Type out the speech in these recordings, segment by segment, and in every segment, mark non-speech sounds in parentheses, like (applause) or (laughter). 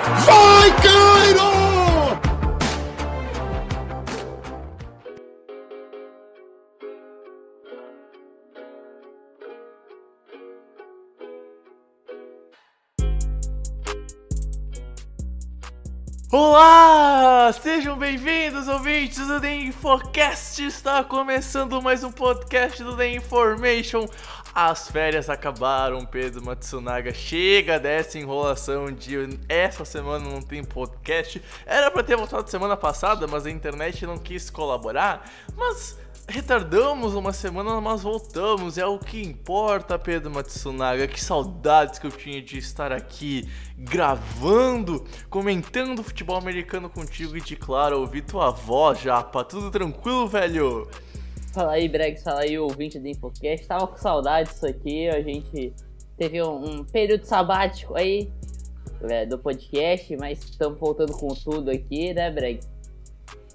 Vai, Cairo! Olá! Sejam bem-vindos, ouvintes do The Infocast! Está começando mais um podcast do The Information. As férias acabaram, Pedro Matsunaga. Chega dessa enrolação de essa semana não tem podcast. Era pra ter voltado semana passada, mas a internet não quis colaborar. Mas retardamos uma semana, mas voltamos. É o que importa, Pedro Matsunaga. Que saudades que eu tinha de estar aqui gravando, comentando futebol americano contigo e de claro, ouvir tua voz, Japa. Tudo tranquilo, velho? Fala aí, Bregs, fala aí, ouvinte do Infocast. Tava com saudade disso aqui, a gente teve um, um período sabático aí é, do podcast, mas estamos voltando com tudo aqui, né, Bregs?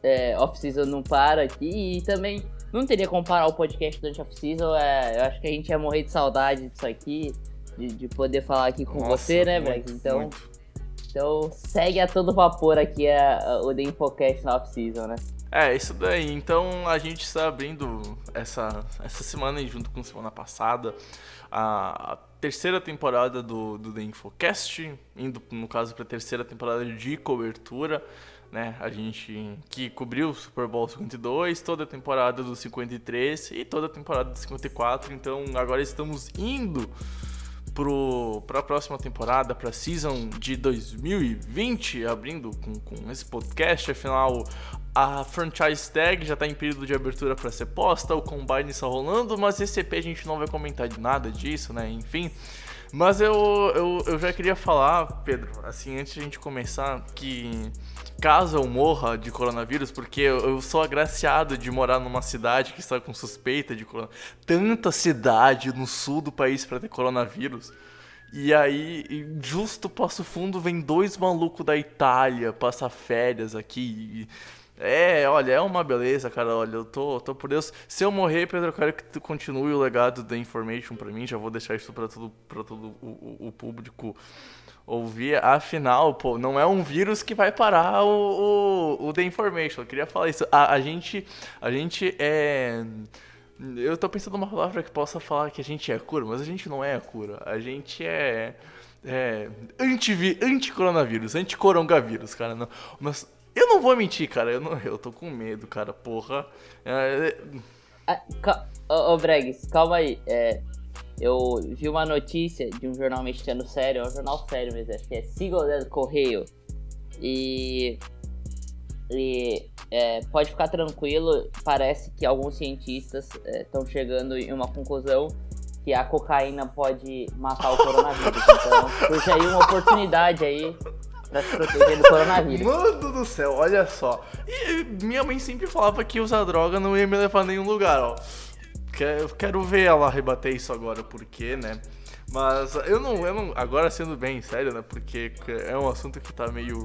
É, off-season não para aqui e também não teria como parar o podcast durante off-season. É, eu acho que a gente ia morrer de saudade disso aqui, de, de poder falar aqui com Nossa, você, né, Bregs? Então, muito. então segue a todo vapor aqui a, a- o The Infocast na off-season, né? É, isso daí. Então a gente está abrindo essa, essa semana e junto com semana passada a, a terceira temporada do, do The Infocast, indo no caso para a terceira temporada de cobertura. Né, a gente que cobriu o Super Bowl 52, toda a temporada do 53 e toda a temporada do 54. Então agora estamos indo para a próxima temporada, para a season de 2020, abrindo com, com esse podcast. Afinal, a franchise tag já está em período de abertura para ser posta, o combine está rolando, mas esse EP a gente não vai comentar de nada disso, né? Enfim. Mas eu, eu, eu já queria falar, Pedro, assim, antes de a gente começar, que caso eu morra de coronavírus, porque eu, sou agraciado de morar numa cidade que está com suspeita de coronavírus. Tanta cidade no sul do país para ter coronavírus. E aí, justo Passo Fundo vem dois malucos da Itália passar férias aqui. É, olha, é uma beleza, cara. Olha, eu tô, tô por Deus. Se eu morrer, Pedro, eu quero que tu continue o legado da Information pra mim. Já vou deixar isso pra todo, pra todo o, o- o público ouvir. Afinal, pô, não é um vírus que vai parar o, o, o The Information. Eu queria falar isso. A, a gente, a gente é. Eu tô pensando numa palavra que possa falar que a gente é cura, mas a gente não é a cura. A gente é. É. Anti, anti-coronavírus, anti-coronavírus, cara. Não, mas eu não vou mentir, cara. Eu, não, eu tô com medo, cara. Porra. É, Ah, ca- Ô, ô Bregs, calma aí. É, eu vi uma notícia de um jornal mexicano sério, é um jornal sério mesmo, acho que é Sigo del Correio. E. E é, pode ficar tranquilo, parece que alguns cientistas estão chegando em uma conclusão que a cocaína pode matar o coronavírus. (laughs) Então, surge aí uma oportunidade aí pra se proteger do coronavírus. Mano do céu, olha só. E minha mãe sempre falava que usar droga não ia me levar a nenhum lugar, ó. Quero, quero ver ela rebater isso agora, porque, né? Mas eu não, eu não. Agora sendo bem sério, né? Porque é um assunto que tá meio.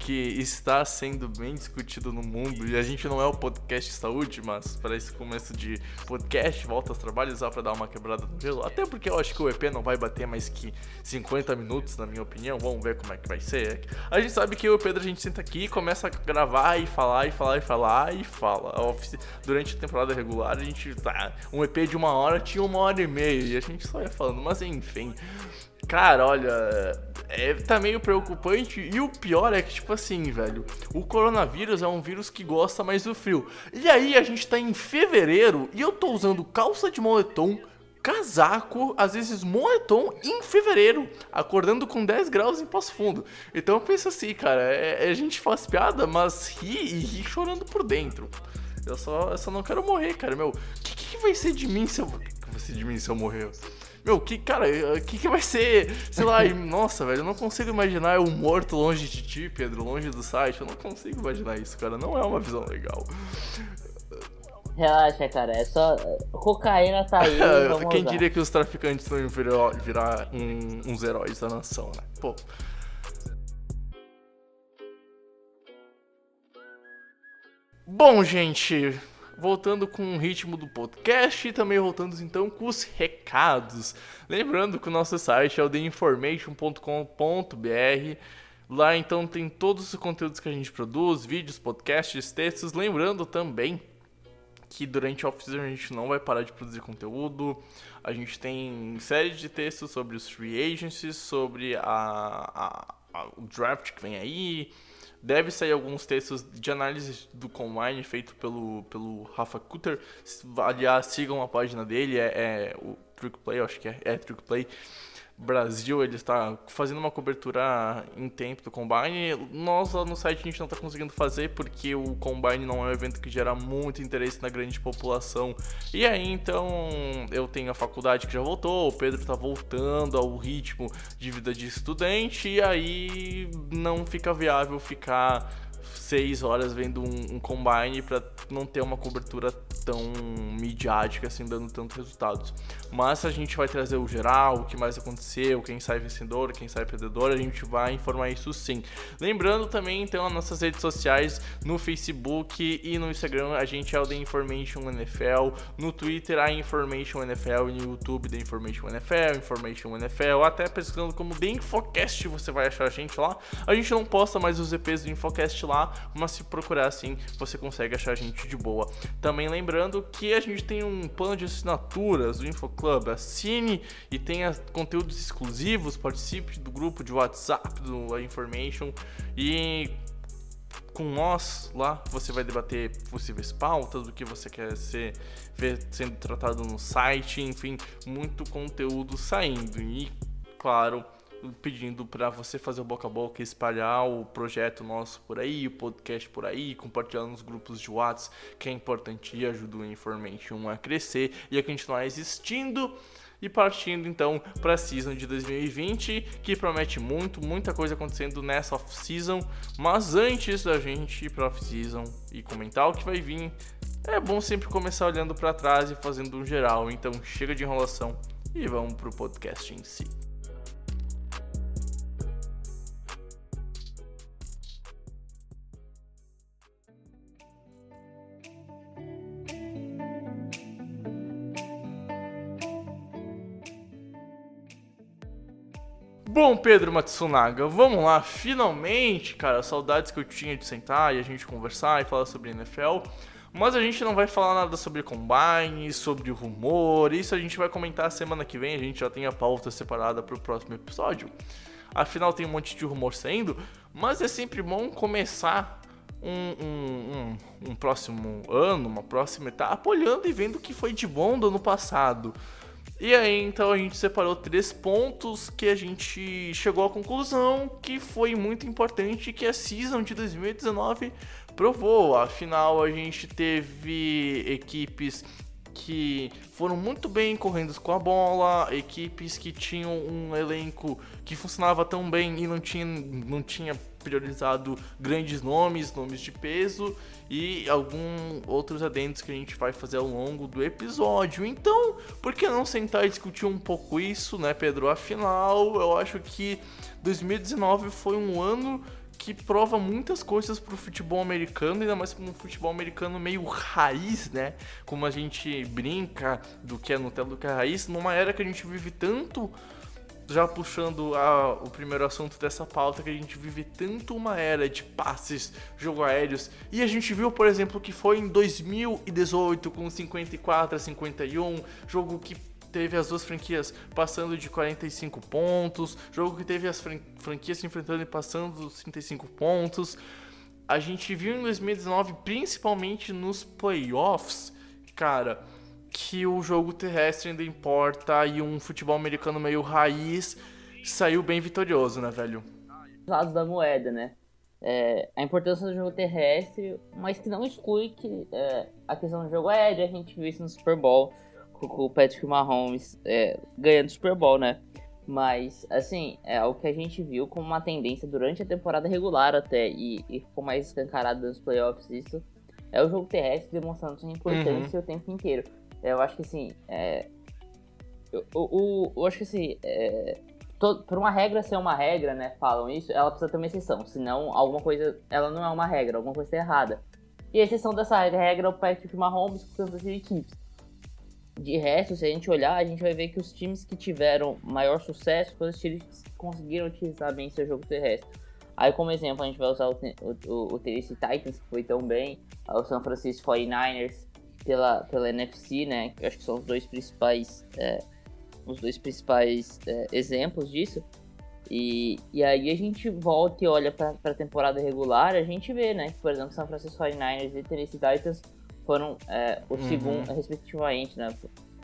Que está sendo bem discutido no mundo. E a gente não é o podcast saúde, mas para esse começo de podcast, volta aos trabalhos, só pra dar uma quebrada no gelo. Até porque eu acho que o EP não vai bater mais que 50 minutos, na minha opinião. Vamos ver como é que vai ser. A gente sabe que o Pedro a gente senta aqui, começa a gravar e falar e falar e falar e fala. Durante a temporada regular a gente tá. Um EP de uma hora tinha uma hora e meia e a gente só ia falando, mas enfim. Cara, olha, é, tá meio preocupante. E o pior é que, tipo assim, velho, o coronavírus é um vírus que gosta mais do frio. E aí a gente tá em fevereiro e eu tô usando calça de moletom, casaco, às vezes moletom em fevereiro, acordando com 10 graus em Passo Fundo. Então eu penso assim, cara, é, é- a gente faz piada, mas ri e ri chorando por dentro. Eu só, eu só não quero morrer, cara, meu. O que, que vai ser de mim se eu. O que vai ser de mim se eu morrer? Meu, que, cara, o que, que vai ser? Sei lá, e, nossa, velho, eu não consigo imaginar eu morto longe de ti, Pedro, longe do site. Eu não consigo imaginar isso, cara. Não é uma visão legal. Relaxa, cara, é só. Cocaína tá aí. (laughs) Quem usar. diria que os traficantes não iam virar, virar um- uns heróis da nação, né? Pô. Bom, gente, voltando com o ritmo do podcast e também voltando então com os recados. Lembrando que o nosso site é o theinformation.com.br. Lá então tem todos os conteúdos que a gente produz, vídeos, podcasts, textos. Lembrando também que durante a off-season a gente não vai parar de produzir conteúdo. A gente tem série de textos sobre os free agencies, sobre a, a- a- o draft que vem aí. Deve sair alguns textos de análise do Combine feito pelo, pelo Rafa Kutter. Aliás, sigam a página dele, é, é o Trick Play, acho que é, é Trick Play. Brasil, ele está fazendo uma cobertura em tempo do Combine. Nós lá no site a gente não está conseguindo fazer porque o Combine não é um evento que gera muito interesse na grande população. E aí então eu tenho a faculdade que já voltou, o Pedro está voltando ao ritmo de vida de estudante e aí não fica viável ficar seis horas vendo um, um combine para não ter uma cobertura tão midiática assim dando tantos resultados. Mas a gente vai trazer o geral, o que mais aconteceu, quem sai vencedor, quem sai perdedor, a gente vai informar isso sim. Lembrando também então as nossas redes sociais no Facebook e no Instagram a gente é o The Information NFL, no Twitter a Information NFL e no YouTube The Information NFL, Information NFL, até pesquisando como The Infocast você vai achar a gente lá. A gente não posta mais os EPs do Infocast lá, mas se procurar assim, você consegue achar a gente de boa. Também lembrando que a gente tem um plano de assinaturas do InfoClub. Assine e tenha conteúdos exclusivos, participe do grupo de WhatsApp do Information e com nós lá você vai debater possíveis pautas, o que você quer ser ver sendo tratado no site, enfim, muito conteúdo saindo. E claro, pedindo para você fazer o boca a boca, espalhar o projeto nosso por aí, o podcast por aí, compartilhar nos grupos de WhatsApp, que é importante e ajuda o Information a crescer e a continuar existindo. E partindo então para a season de 2020, que promete muito, muita coisa acontecendo nessa off-season. Mas antes da gente ir para off-season e comentar o que vai vir, é bom sempre começar olhando para trás e fazendo um geral. Então chega de enrolação e vamos pro podcast em si. Bom, Pedro Matsunaga, vamos lá. Finalmente, cara, saudades que eu tinha de sentar e a gente conversar e falar sobre NFL. Mas a gente não vai falar nada sobre combine, sobre rumor. Isso a gente vai comentar semana que vem. A gente já tem a pauta separada para o próximo episódio. Afinal, tem um monte de rumor saindo. Mas é sempre bom começar um, um, um, um próximo ano, uma próxima etapa, olhando e vendo o que foi de bom do ano passado. E aí, então, a gente separou três pontos que a gente chegou à conclusão que foi muito importante que a season de 2019 provou. Afinal, a gente teve equipes que foram muito bem correndo com a bola, equipes que tinham um elenco que funcionava tão bem e não tinha, não tinha priorizado grandes nomes, nomes de peso e alguns outros adendos que a gente vai fazer ao longo do episódio. Então, por que não sentar e discutir um pouco isso, né, Pedro? Afinal, eu acho que 2019 foi um ano que prova muitas coisas pro futebol americano, ainda mais um futebol americano meio raiz, né? Como a gente brinca do que é Nutella, do que é raiz, numa era que a gente vive tanto já puxando a- o primeiro assunto dessa pauta, que a gente vive tanto uma era de passes, jogo aéreos, e a gente viu, por exemplo, que foi em 2018 com 54 a 51, jogo que teve as duas franquias passando de 45 pontos, jogo que teve as fran- franquias se enfrentando e passando dos 35 pontos. A gente viu em 2019, principalmente nos playoffs, cara, que o jogo terrestre ainda importa e um futebol americano meio raiz saiu bem vitorioso, né, velho? lados da moeda, né? É, a importância do jogo terrestre, mas que não exclui que é, a questão do jogo aéreo, a gente viu isso no Super Bowl, com o Patrick Mahomes é, ganhando o Super Bowl, né? Mas, assim, é o que a gente viu como uma tendência durante a temporada regular até, e, e ficou mais escancarado nos playoffs, isso é o jogo terrestre demonstrando sua importância uhum. o tempo inteiro. Eu acho que, assim, é, eu, eu, eu, acho que, assim, é, por uma regra ser uma regra, né, falam isso, ela precisa ter uma exceção, senão alguma coisa, ela não é uma regra, alguma coisa está errada. E a exceção dessa regra é o Patrick Mahomes o Kansas City Chiefs. De resto, se a gente olhar, a gente vai ver que os times que tiveram maior sucesso foram os times que conseguiram utilizar bem seu jogo terrestre. Aí, como exemplo, a gente vai usar o, o, o Tennessee Titans, que foi tão bem, o San Francisco 49ers pela, pela NFC, né? Que acho que são os dois principais, é, os dois principais é, exemplos disso. E, e aí a gente volta e olha para a temporada regular, a gente vê, né? Que, por exemplo, San Francisco 49ers e Tennessee Titans foram é, o uhum. segundo, respectivamente, né?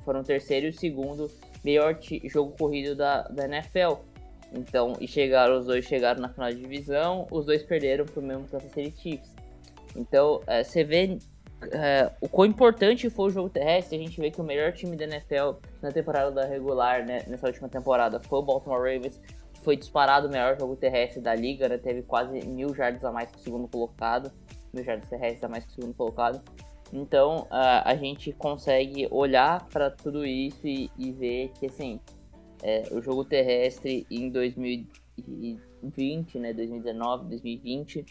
Foram o terceiro e o segundo melhor jogo corrido da, da NFL. Então, e chegaram, os dois chegaram na final de divisão, os dois perderam pro mesmo Kansas City Chiefs. Então, é, você vê é, o quão importante foi o jogo terrestre, a gente vê que o melhor time da NFL na temporada regular, né, nessa última temporada, foi o Baltimore Ravens, que foi disparado o melhor jogo terrestre da liga, né, teve quase mil jardas a mais que o segundo colocado, mil jardas terrestres a mais que o segundo colocado. Então a, a gente consegue olhar para tudo isso e, e, ver que assim é, o jogo terrestre em 2020, né, 2019, 2020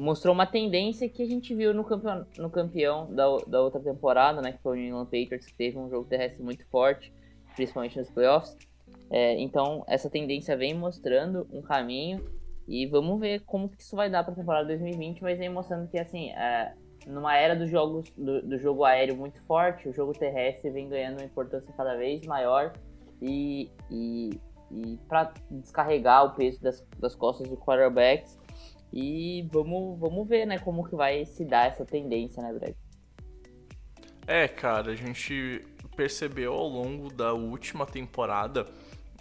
mostrou uma tendência que a gente viu no campeão, no campeão da, da outra temporada, né, que foi o New England Patriots, que teve um jogo terrestre muito forte, principalmente nos playoffs. É, então essa tendência vem mostrando um caminho e vamos ver como que isso vai dar para a temporada 2020, mas vem mostrando que assim é, numa era dos jogos do, do, jogo aéreo muito forte, o jogo terrestre vem ganhando uma importância cada vez maior e, e, e para descarregar o peso das, das costas do quarterbacks e vamos, vamos ver, né, como que vai se dar essa tendência, né, Brad? É, cara, a gente percebeu ao longo da última temporada,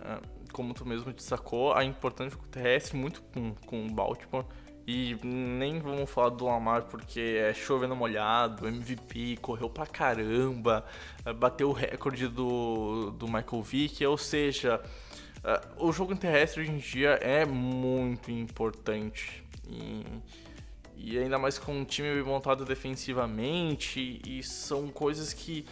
é, como tu mesmo destacou, a importância do terrestre muito com, com o Baltimore e nem vamos falar do Lamar porque é chovendo molhado, MVP, correu pra caramba, eh, bateu o recorde do, do Michael Vick, ou seja, uh, o jogo terrestre hoje em dia é muito importante. E, e ainda mais com um time montado defensivamente, e são coisas que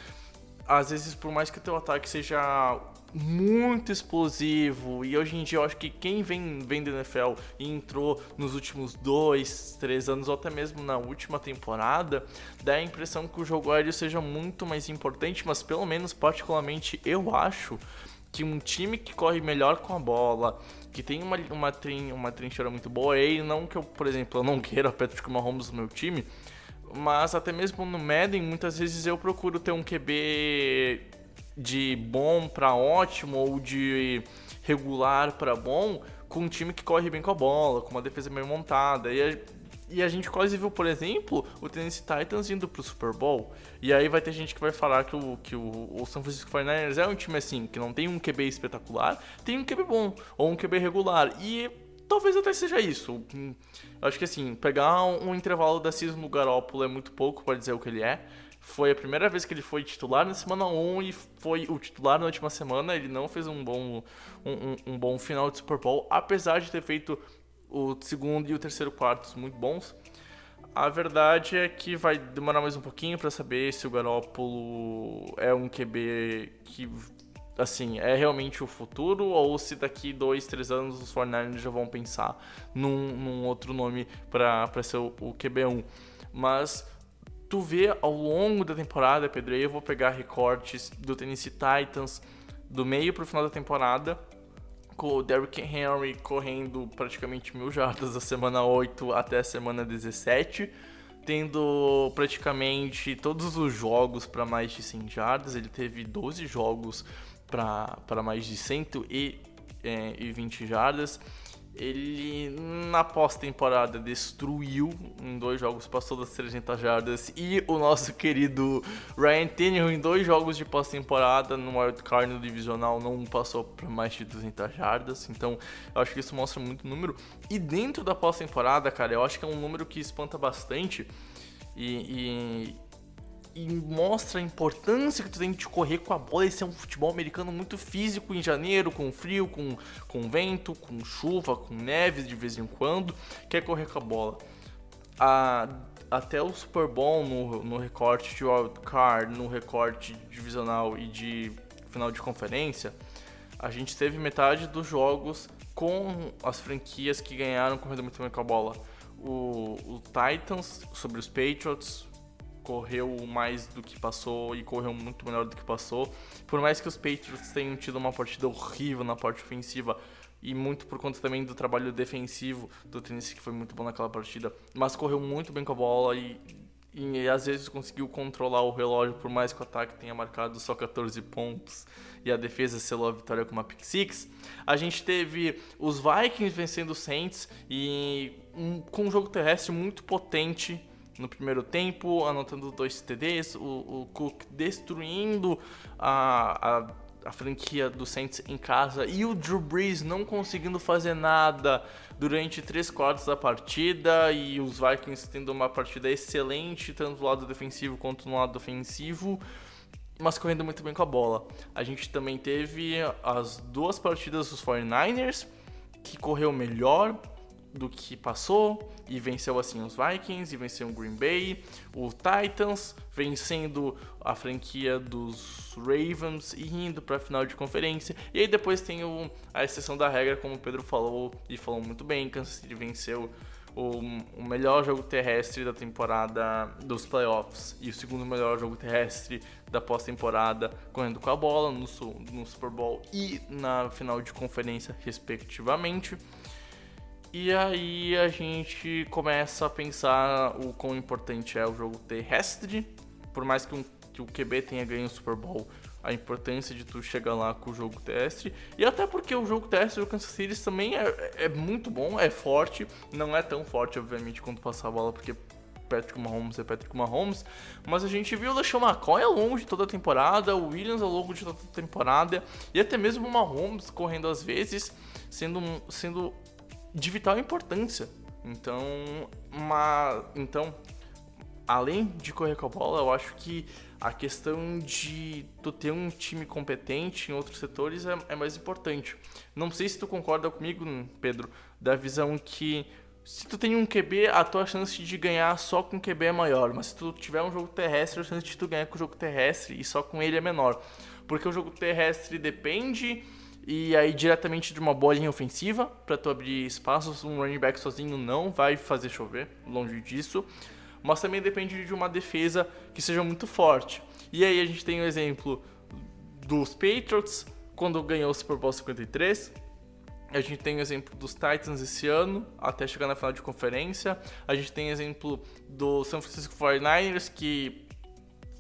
às vezes, por mais que o teu ataque seja muito explosivo. E hoje em dia eu acho que quem vem, vem da NFL e entrou nos últimos dois, três anos, ou até mesmo na última temporada, dá a impressão que o jogo aéreo seja muito mais importante, mas pelo menos particularmente eu acho que um time que corre melhor com a bola, que tem uma, uma, trin, uma trincheira muito boa, e não que eu, por exemplo, eu não queira Patrick Mahomes no meu time, mas até mesmo no Madden, muitas vezes eu procuro ter um QB de bom para ótimo ou de regular para bom com um time que corre bem com a bola, com uma defesa bem montada. E a, e a gente quase viu, por exemplo, o Tennessee Titans indo pro Super Bowl. E aí vai ter gente que vai falar que o, que o, o San Francisco 49ers é um time assim, que não tem um QB espetacular, tem um QB bom, ou um QB regular. E talvez até seja isso. Acho que assim, pegar um, um intervalo da season do Garoppolo é muito pouco para dizer o que ele é. Foi a primeira vez que ele foi titular na semana 1 e foi o titular na última semana. Ele não fez um bom, um, um bom final de Super Bowl, apesar de ter feito o segundo e o terceiro quartos muito bons. A verdade é que vai demorar mais um pouquinho para saber se o Garoppolo é um QB que assim, é realmente o futuro ou se daqui dois, três anos os 49ers já vão pensar num, num outro nome para ser o, o QB1. Mas tu vê ao longo da temporada, Pedro, eu vou pegar recortes do Tennessee Titans do meio para o final da temporada, com o Derrick Henry correndo praticamente mil jardas da semana 8 até a semana 17, tendo praticamente todos os jogos para mais de 100 jardas, ele teve 12 jogos para mais de 120 é, jardas. Ele, na pós-temporada, destruiu em dois jogos, passou das 300 jardas. E o nosso querido Ryan Tannehill, em dois jogos de pós-temporada, no wildcard no divisional, não passou para mais de 200 jardas. Então, eu acho que isso mostra muito número. E dentro da pós-temporada, cara, eu acho que é um número que espanta bastante. E, e, e mostra a importância que tu tem de correr com a bola. Esse é um futebol americano muito físico em janeiro, com frio, com, com vento, com chuva, com neve de vez em quando, quer correr com a bola. A, até o Super Bowl no, no recorte de wildcard, no recorte divisional e de final de conferência, a gente teve metade dos jogos com as franquias que ganharam correndo muito bem com a bola. O, o Titans sobre os Patriots correu mais do que passou e correu muito melhor do que passou. Por mais que os Patriots tenham tido uma partida horrível na parte ofensiva e muito por conta também do trabalho defensivo do Tennessee que foi muito bom naquela partida, mas correu muito bem com a bola e e, e às vezes conseguiu controlar o relógio, por mais que o ataque tenha marcado só 14 pontos e a defesa selou a vitória com uma pick six. A gente teve os Vikings vencendo os Saints e um, com um jogo terrestre muito potente no primeiro tempo, anotando dois TDs, o, o Cook destruindo a, a a franquia do Saints em casa e o Drew Brees não conseguindo fazer nada durante três quartos da partida e os Vikings tendo uma partida excelente tanto do lado defensivo quanto no lado ofensivo, mas correndo muito bem com a bola. A gente também teve as duas partidas dos 49ers que correu melhor do que passou e venceu assim os Vikings e venceu o Green Bay, o Titans vencendo a franquia dos Ravens e indo para a final de conferência. E aí depois tem o, a exceção da regra, como o Pedro falou e falou muito bem, Kansas City venceu o, o, melhor jogo terrestre da temporada dos playoffs e o segundo melhor jogo terrestre da pós-temporada, correndo com a bola no, no Super Bowl e na final de conferência, respectivamente. E aí a gente começa a pensar o quão importante é o jogo terrestre. Por mais que, um, que o QB tenha ganho o Super Bowl, a importância de tu chegar lá com o jogo terrestre. E até porque o jogo terrestre do Kansas City também é, é muito bom, é forte. Não é tão forte, obviamente, quando passar a bola, porque Patrick Mahomes é Patrick Mahomes, mas a gente viu o LeSean McCoy ao longo de toda a temporada, o Williams ao longo de toda a temporada, e até mesmo o Mahomes correndo às vezes, sendo, sendo de vital importância. Então, uma, então, além de correr com a bola, eu acho que a questão de tu ter um time competente em outros setores é, é mais importante. Não sei se tu concorda comigo, Pedro, da visão que se tu tem um QB, a tua chance de ganhar só com QB é maior, mas se tu tiver um jogo terrestre, a chance de tu ganhar com o jogo terrestre e só com ele é menor. Porque o jogo terrestre depende e aí diretamente de uma bolinha ofensiva para tu abrir espaços. Um running back sozinho não vai fazer chover, longe disso. Mas também depende de uma defesa que seja muito forte. E aí a gente tem o exemplo dos Patriots quando ganhou o Super Bowl 53. A gente tem o exemplo dos Titans esse ano, até chegar na final de conferência. A gente tem o exemplo do San Francisco 49ers, que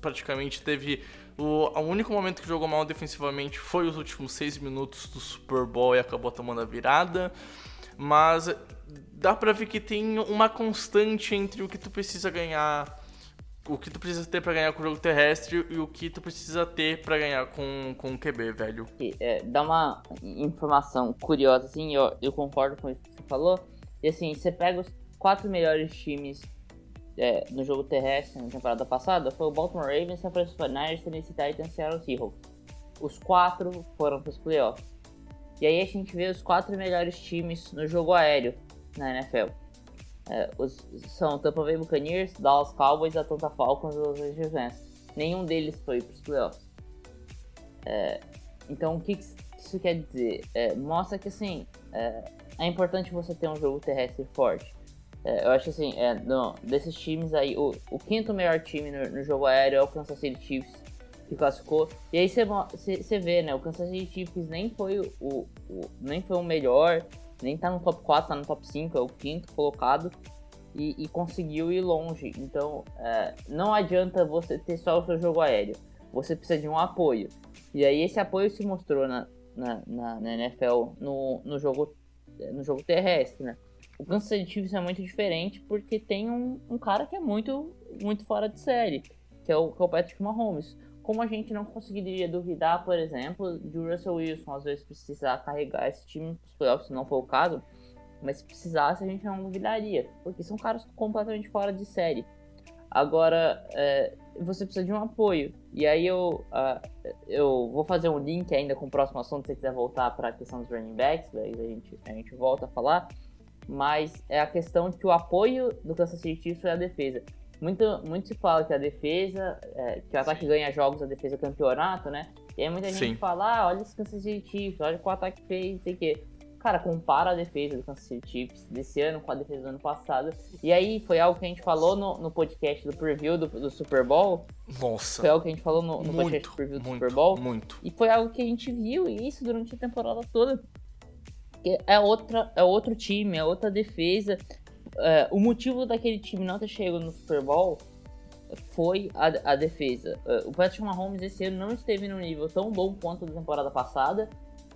praticamente teve o, o, único momento que jogou mal defensivamente foi os últimos seis minutos do Super Bowl e acabou tomando a virada. Mas dá pra ver que tem uma constante entre o que tu precisa ganhar, o que tu precisa ter para ganhar com o jogo terrestre e o que tu precisa ter para ganhar com, com o QB, velho. É, dá uma informação curiosa, assim, eu, eu concordo com o que você falou. E assim, você pega os quatro melhores times é, no jogo terrestre na temporada passada foi o Baltimore Ravens, San Francisco 49ers, Tennessee Titans e Seattle Seahawks. Os quatro foram para os playoffs. E aí a gente vê os quatro melhores times no jogo aéreo na NFL. É, os, são Tampa Bay Buccaneers, Dallas Cowboys, Atlanta Falcons e Los Angeles Rams. Nenhum deles foi para os playoffs. É, então o que isso quer dizer? É, mostra que assim é, é importante você ter um jogo terrestre forte. É, eu acho assim, é, no, desses times aí, o, o quinto melhor time no, no, jogo aéreo é o Kansas City Chiefs, que classificou. E aí você vê, né? O Kansas City Chiefs nem foi o, o, nem foi o melhor, nem tá no top 4, tá no top 5, é o quinto colocado. E, e conseguiu ir longe. Então, é, não adianta você ter só o seu jogo aéreo. Você precisa de um apoio. E aí esse apoio se mostrou na, na, na, na NFL no, no, jogo, no jogo terrestre, né? O Kansas City Chiefs é muito diferente porque tem um, um cara que é muito, muito fora de série, que é, o, que é o Patrick Mahomes. Como a gente não conseguiria duvidar, por exemplo, de Russell Wilson às vezes precisar carregar esse time para os playoffs, se não for o caso, mas se precisasse a gente não duvidaria, porque são caras completamente fora de série. Agora, é, você precisa de um apoio. E aí eu, uh, eu vou fazer um link ainda com o próximo assunto, se você quiser voltar para a questão dos running backs, daí a gente, a gente volta a falar. Mas é a questão que o apoio do Kansas City Chiefs é a defesa. Muito, muito se fala que a defesa, é, que o ataque ganha jogos, a defesa é campeonato, né? E aí muita gente Sim. fala, ah, olha esse Kansas City Chiefs, olha o que o ataque fez, não sei o quê. Cara, compara a defesa do Kansas City Chiefs desse ano com a defesa do ano passado. E aí foi algo que a gente falou no, no podcast do preview do, do Super Bowl. Nossa. Foi algo que a gente falou no, no podcast muito, do preview do muito, Super Bowl. muito. E foi algo que a gente viu isso durante a temporada toda. Que É, outra, é outro time, é outra defesa. É, o motivo daquele time não ter chegado no Super Bowl foi a, a defesa. É, o Patrick Mahomes esse ano não esteve num nível tão bom quanto da temporada passada.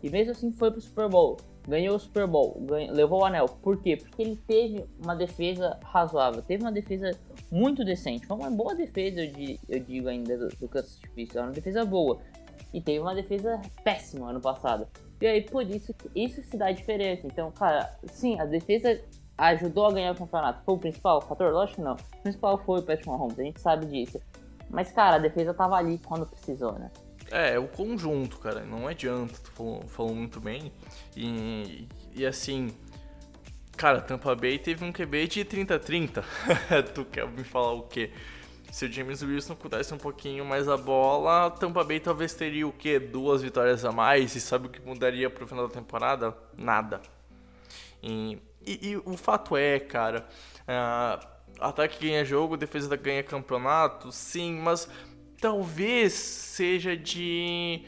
E mesmo assim foi pro Super Bowl. Ganhou o Super Bowl, ganhou, levou o anel. Por quê? Porque ele teve uma defesa razoável. Teve uma defesa muito decente. Foi uma boa defesa, eu, di- eu digo ainda, do, do Kansas City. Era uma defesa boa. E teve uma defesa péssima ano passado. E aí, por isso, isso se dá diferença. Então, cara, sim, a defesa ajudou a ganhar o campeonato. Foi o principal fator? Lógico que não. O principal foi o Patrick Mahomes, a gente sabe disso. Mas, cara, a defesa tava ali quando precisou, né? É, é o conjunto, cara. Não adianta. Tu falou, falou muito bem. E, e assim. Cara, Tampa Bay teve um QB de 30-30. (laughs) tu quer me falar o quê? Se o James Wilson pudesse um pouquinho mais a bola, Tampa Bay talvez teria o quê? Duas vitórias a mais. E sabe o que mudaria pro final da temporada? Nada. E, e- e o fato é, cara, ah, ataque ganha jogo, defesa ganha campeonato, sim, mas talvez seja de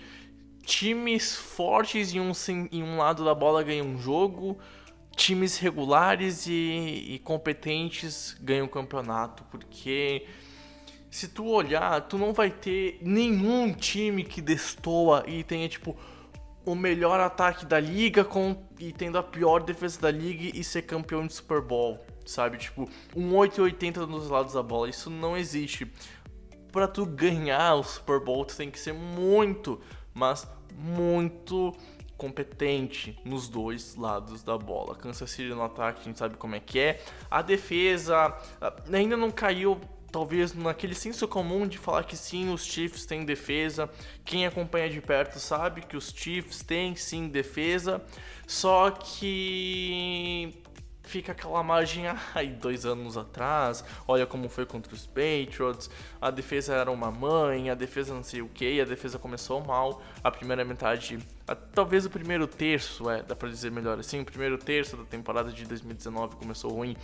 times fortes em um, em um lado da bola ganham um jogo, times regulares e, e competentes ganham campeonato, porque se tu olhar, tu não vai ter nenhum time que destoa e tenha tipo o melhor ataque da liga com e tendo a pior defesa da liga e ser campeão de Super Bowl, sabe? Tipo, um 880 nos lados da bola, isso não existe. Pra tu ganhar o Super Bowl, tu tem que ser muito, mas muito competente nos dois lados da bola. Kansas City no ataque, a gente sabe como é que é. A defesa ah, ainda não caiu talvez naquele senso comum de falar que sim, os Chiefs têm defesa. Quem acompanha de perto sabe que os Chiefs têm sim defesa, só que fica aquela margem (laughs) aí dois anos atrás, olha como foi contra os Patriots, a defesa era uma mãe, a defesa não sei o que, a defesa começou mal, a primeira metade, talvez o primeiro terço, é, dá pra dizer melhor assim, o primeiro terço da temporada de 2019 começou ruim,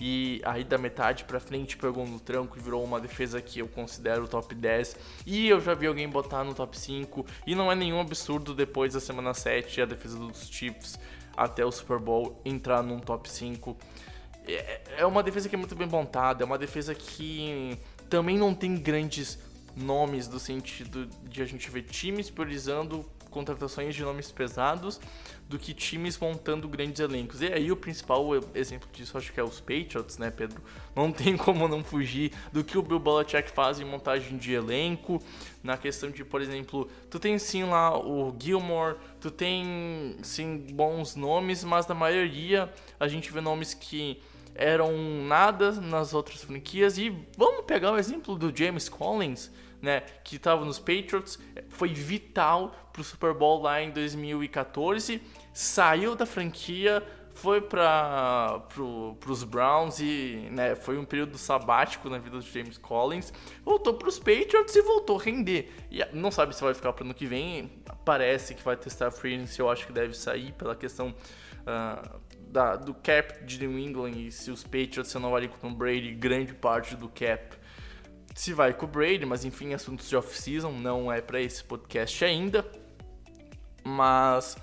e aí da metade pra frente pegou no tranco e virou uma defesa que eu considero top 10, e eu já vi alguém botar no top 5, e não é nenhum absurdo depois da semana 7 a defesa dos Chiefs até o Super Bowl entrar num top 5. É, é uma defesa que é muito bem montada, é uma defesa que também não tem grandes nomes no sentido de a gente ver times priorizando contratações de nomes pesados do que times montando grandes elencos. E aí o principal exemplo disso acho que é os Patriots, né, Pedro? Não tem (laughs) como não fugir do que o Bill Belichick faz em montagem de elenco, na questão de, por exemplo, tu tem sim lá o Gilmore, tu tem sim bons nomes, mas na maioria a gente vê nomes que eram nada nas outras franquias e vamos pegar o exemplo do James Collins, né, que estava nos Patriots, foi vital pro Super Bowl lá em 2014, saiu da franquia, foi para pro, os Browns e né, foi um período sabático na vida do James Collins, voltou para os Patriots e voltou a render. E não sabe se vai ficar para ano que vem, parece que vai testar free agency, eu acho que deve sair pela questão ah, da, do cap de New England e se os Patriots renovarem com o Tom Brady, grande parte do cap se vai com o Brady, mas enfim, assuntos de off-season, não é para esse podcast ainda. Mas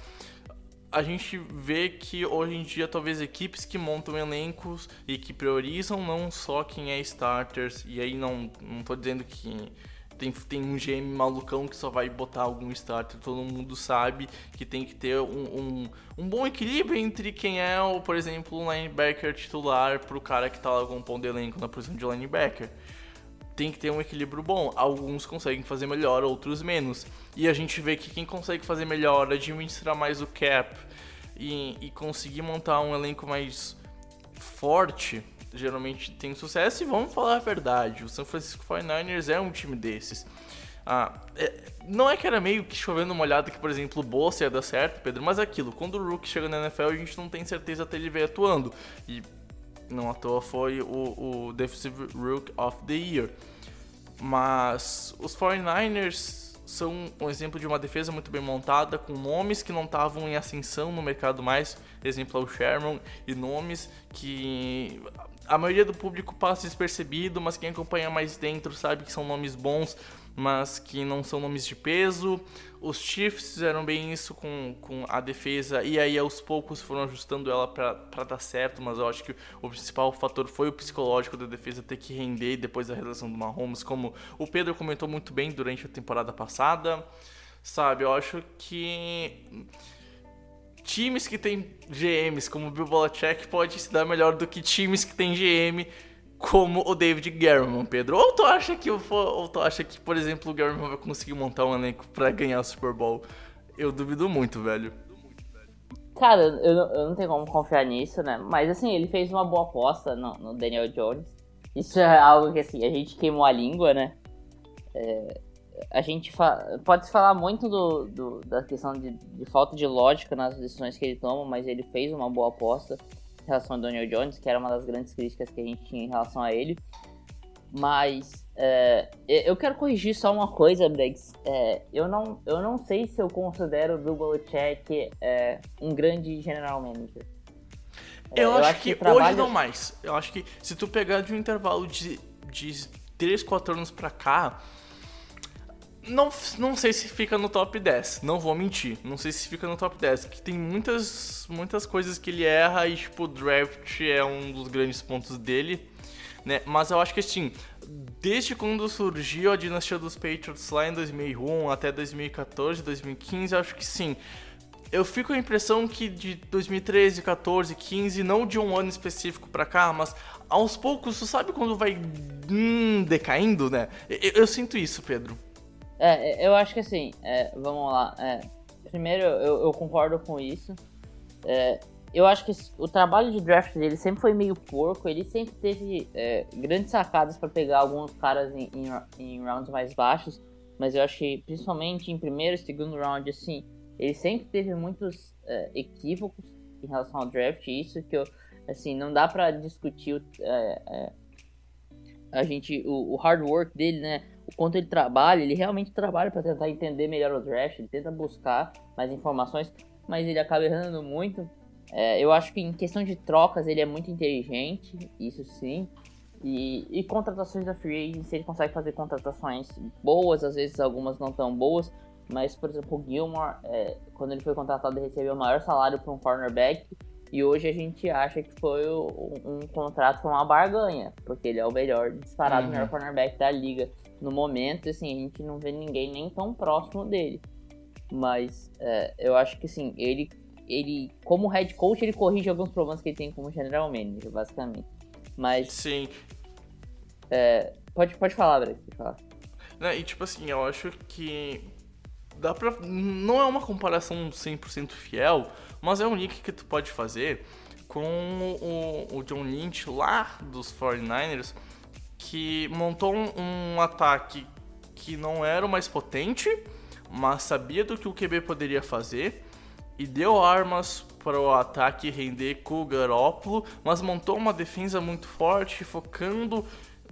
a gente vê que hoje em dia talvez equipes que montam elencos e que priorizam não só quem é starters, e aí não, não tô dizendo que tem, tem um GM malucão que só vai botar algum starter, todo mundo sabe que tem que ter um, um, um bom equilíbrio entre quem é, o, por exemplo, um linebacker titular pro cara que tá lá compondo elenco na posição de linebacker tem que ter um equilíbrio bom. Alguns conseguem fazer melhor, outros menos. E a gente vê que quem consegue fazer melhor, administrar mais o cap e, e conseguir montar um elenco mais forte, geralmente têm sucesso. E vamos falar a verdade, o San Francisco 49ers é um time desses. Ah, é, não é que era meio que chovendo molhado que, por exemplo, o Bolsa ia dar certo, Pedro, mas é aquilo, quando o Rook chega na NFL, a gente não tem certeza até ele ver atuando. E não à toa foi o, o Defensive Rook of the Year. Mas os 49ers são um exemplo de uma defesa muito bem montada, com nomes que não estavam em ascensão no mercado mais, exemplo é o Sherman, e nomes que a maioria do público passa despercebido, mas quem acompanha mais dentro sabe que são nomes bons mas que não são nomes de peso. Os Chiefs fizeram bem isso com, com a defesa e aí aos poucos foram ajustando ela para dar certo, mas eu acho que o principal fator foi o psicológico da defesa ter que render depois da redação do Mahomes, como o Pedro comentou muito bem durante a temporada passada. Sabe, eu acho que times que têm GMs como o Bill Belichick pode se dar melhor do que times que têm GM como o David Guerrero, Pedro. Ou tu acha que ou tu acha que, por exemplo, o Guerrero vai conseguir montar um elenco para ganhar o Super Bowl? Eu duvido muito, velho. Cara, eu não, eu não tenho como confiar nisso, né? Mas assim, ele fez uma boa aposta no, no Daniel Jones. Isso é algo que assim, a gente queimou a língua, né? É, a gente pode se falar muito do, do da questão de, de, falta de lógica nas decisões que ele toma, mas ele fez uma boa aposta relação ao Daniel Jones, que era uma das grandes críticas que a gente tinha em relação a ele. Mas é, eu quero corrigir só uma coisa, Briggs. É, eu, não, eu não sei se eu considero o Bill Belichick é, um grande general manager. É, eu, eu, acho, acho que, que trabalho... hoje não mais. Eu acho que se tu pegar de um intervalo de, de 3, 4 anos pra cá, não, não sei se fica no top 10, não vou mentir. Não sei se fica no top 10, que tem muitas, muitas coisas que ele erra e, tipo, o draft é um dos grandes pontos dele, né? Mas eu acho que, assim, desde quando surgiu a dinastia dos Patriots lá em 2001 até 2014, 2015, eu acho que sim. Eu fico com a impressão que de 2013, 14, 15, não de um ano específico para cá, mas aos poucos, tu sabe quando vai hum, decaindo, né? Eu, eu sinto isso, Pedro. É, é, eu acho que assim, é, vamos lá. É, primeiro, eu, eu, concordo com isso. É, eu acho que o trabalho de draft dele sempre foi meio porco. Ele sempre teve é, grandes sacadas para pegar alguns caras em, em, em, rounds mais baixos. Mas eu acho que, principalmente em primeiro e segundo round, assim, ele sempre teve muitos equívocos em relação ao draft. Isso que eu, assim, não dá para discutir a gente, o, o hard work dele, né? O quanto ele trabalha, ele realmente trabalha para tentar entender melhor o draft, ele tenta buscar mais informações, mas ele acaba errando muito. É, eu acho que em questão de trocas ele é muito inteligente, isso sim. E, e contratações da Free Agency, ele consegue fazer contratações boas, às vezes algumas não tão boas. Mas, por exemplo, o Gilmore, é, quando ele foi contratado, ele recebeu o maior salário para um cornerback. E hoje a gente acha que foi um, um contrato, foi uma barganha, porque ele é o melhor, disparado, uhum. melhor cornerback da liga no momento, assim, a gente não vê ninguém nem tão próximo dele. Mas é, eu acho que, assim, ele, ele, como head coach, ele corrige alguns problemas que ele tem como general manager, basicamente. Mas... Sim. É, pode, pode falar, Brett, pode falar. Né, e, tipo assim, eu acho que dá pra... Não é uma comparação 100% fiel, mas é um link que tu pode fazer com o, o John Lynch lá dos 49ers, que montou um, um ataque que não era o mais potente, mas sabia do que o QB poderia fazer e deu armas para o ataque render com o Garópolo, mas montou uma defesa muito forte, focando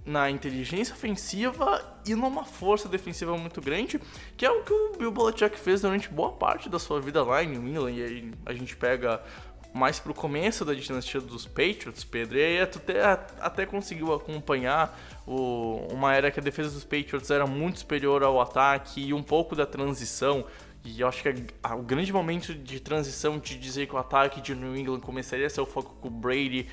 na inteligência ofensiva e numa força defensiva muito grande, que é o que o Bill Belichick fez durante boa parte da sua vida lá em New England. E aí a gente pega mais pro começo da dinastia dos Patriots, Pedro, e aí tu até, até conseguiu acompanhar o, uma era que a defesa dos Patriots era muito superior ao ataque e um pouco da transição. E eu acho que a, a, o grande momento de transição de dizer que o ataque de New England começaria a ser o foco com o Brady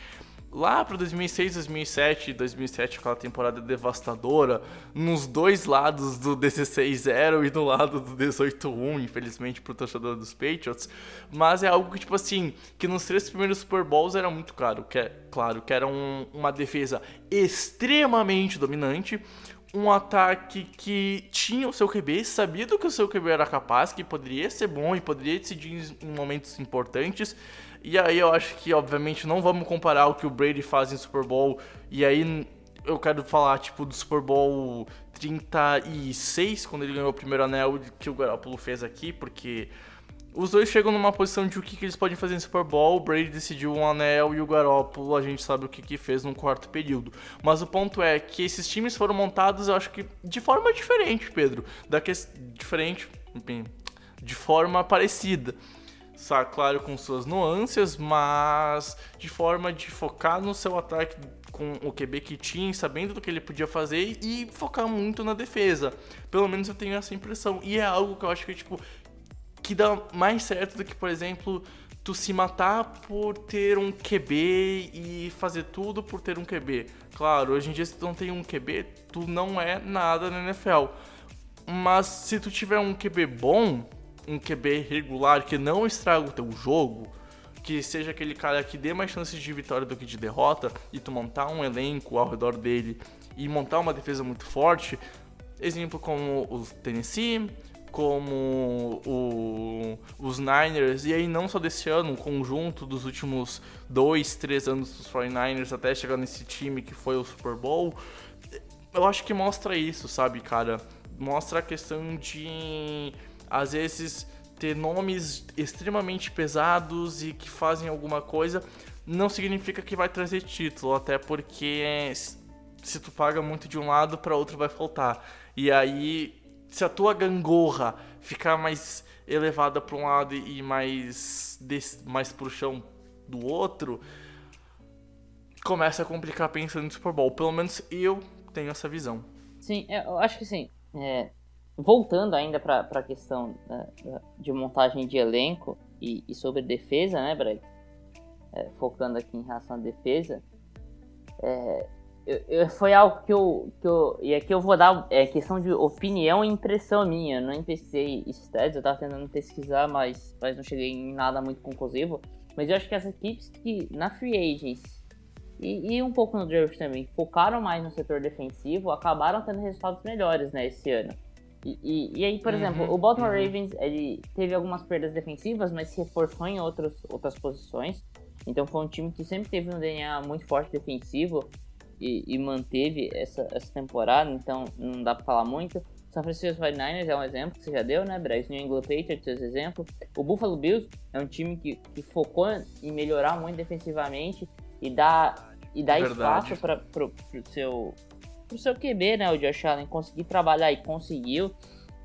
lá para 2006, 2007, 2007 aquela temporada devastadora, nos dois lados do 16-0 e no lado do 18-1, infelizmente pro torcedor dos Patriots, mas é algo que tipo assim, que nos três primeiros Super Bowls era muito claro, que é, claro, que era um, uma defesa extremamente dominante, um ataque que tinha o seu QB, sabia do que o seu QB era capaz, que poderia ser bom e poderia decidir em momentos importantes. E aí eu acho que, obviamente, não vamos comparar o que o Brady faz em Super Bowl. E aí eu quero falar, tipo, do Super Bowl 36, quando ele ganhou o primeiro anel que o Garoppolo fez aqui, porque os dois chegam numa posição de o que, que eles podem fazer em Super Bowl. O Brady decidiu um anel e o Garoppolo a gente sabe o que, que fez no quarto período. Mas o ponto é que esses times foram montados, eu acho que de forma diferente, Pedro. Da que... Diferente, enfim, de forma parecida. Claro, com suas nuances, mas de forma de focar no seu ataque com o QB que tinha, sabendo do que ele podia fazer e focar muito na defesa. Pelo menos eu tenho essa impressão. E é algo que eu acho que, tipo, que dá mais certo do que, por exemplo, tu se matar por ter um QB e fazer tudo por ter um QB. Claro, hoje em dia se tu não tem um QB, tu não é nada na NFL. Mas se tu tiver um QB bom, um QB regular que não estraga o teu jogo, que seja aquele cara que dê mais chances de vitória do que de derrota, e tu montar um elenco ao redor dele e montar uma defesa muito forte, exemplo como o Tennessee, como o, os Niners, e aí não só desse ano, um conjunto dos últimos dois, três anos dos 49ers até chegar nesse time que foi o Super Bowl, eu acho que mostra isso, sabe, cara? Mostra a questão de, às vezes, ter nomes extremamente pesados e que fazem alguma coisa, não significa que vai trazer título, até porque se tu paga muito de um lado, para outro vai faltar. E aí se a tua gangorra ficar mais elevada para um lado e mais des, mais pro chão do outro, começa a complicar pensando no Super Bowl. Pelo menos eu tenho essa visão. Sim, eu acho que sim. É, voltando ainda para a questão né, de montagem de elenco e, e sobre defesa, né, Breg? É, focando aqui em relação à defesa, é, eu, eu, foi algo que eu, que eu. E aqui eu vou dar é, questão de opinião e impressão minha. Eu não pesquisei stats, eu tava tentando pesquisar, mas, mas não cheguei em nada muito conclusivo. Mas eu acho que as equipes que na Free Agents e, e um pouco no draft também focaram mais no setor defensivo acabaram tendo resultados melhores né, esse ano. E, e, e aí, por uhum, exemplo, o Baltimore uhum. Ravens ele teve algumas perdas defensivas, mas se reforçou em outros, outras posições. Então foi um time que sempre teve um DNA muito forte defensivo e, e, manteve essa, essa temporada, então não dá para falar muito. São Francisco 49ers é um exemplo que você já deu, né, Bryce? New England Patriots é exemplo. O Buffalo Bills é um time que, que focou em melhorar muito defensivamente e dá, e dá espaço para o seu, pro seu QB, né, o Josh Allen, conseguir trabalhar e conseguiu.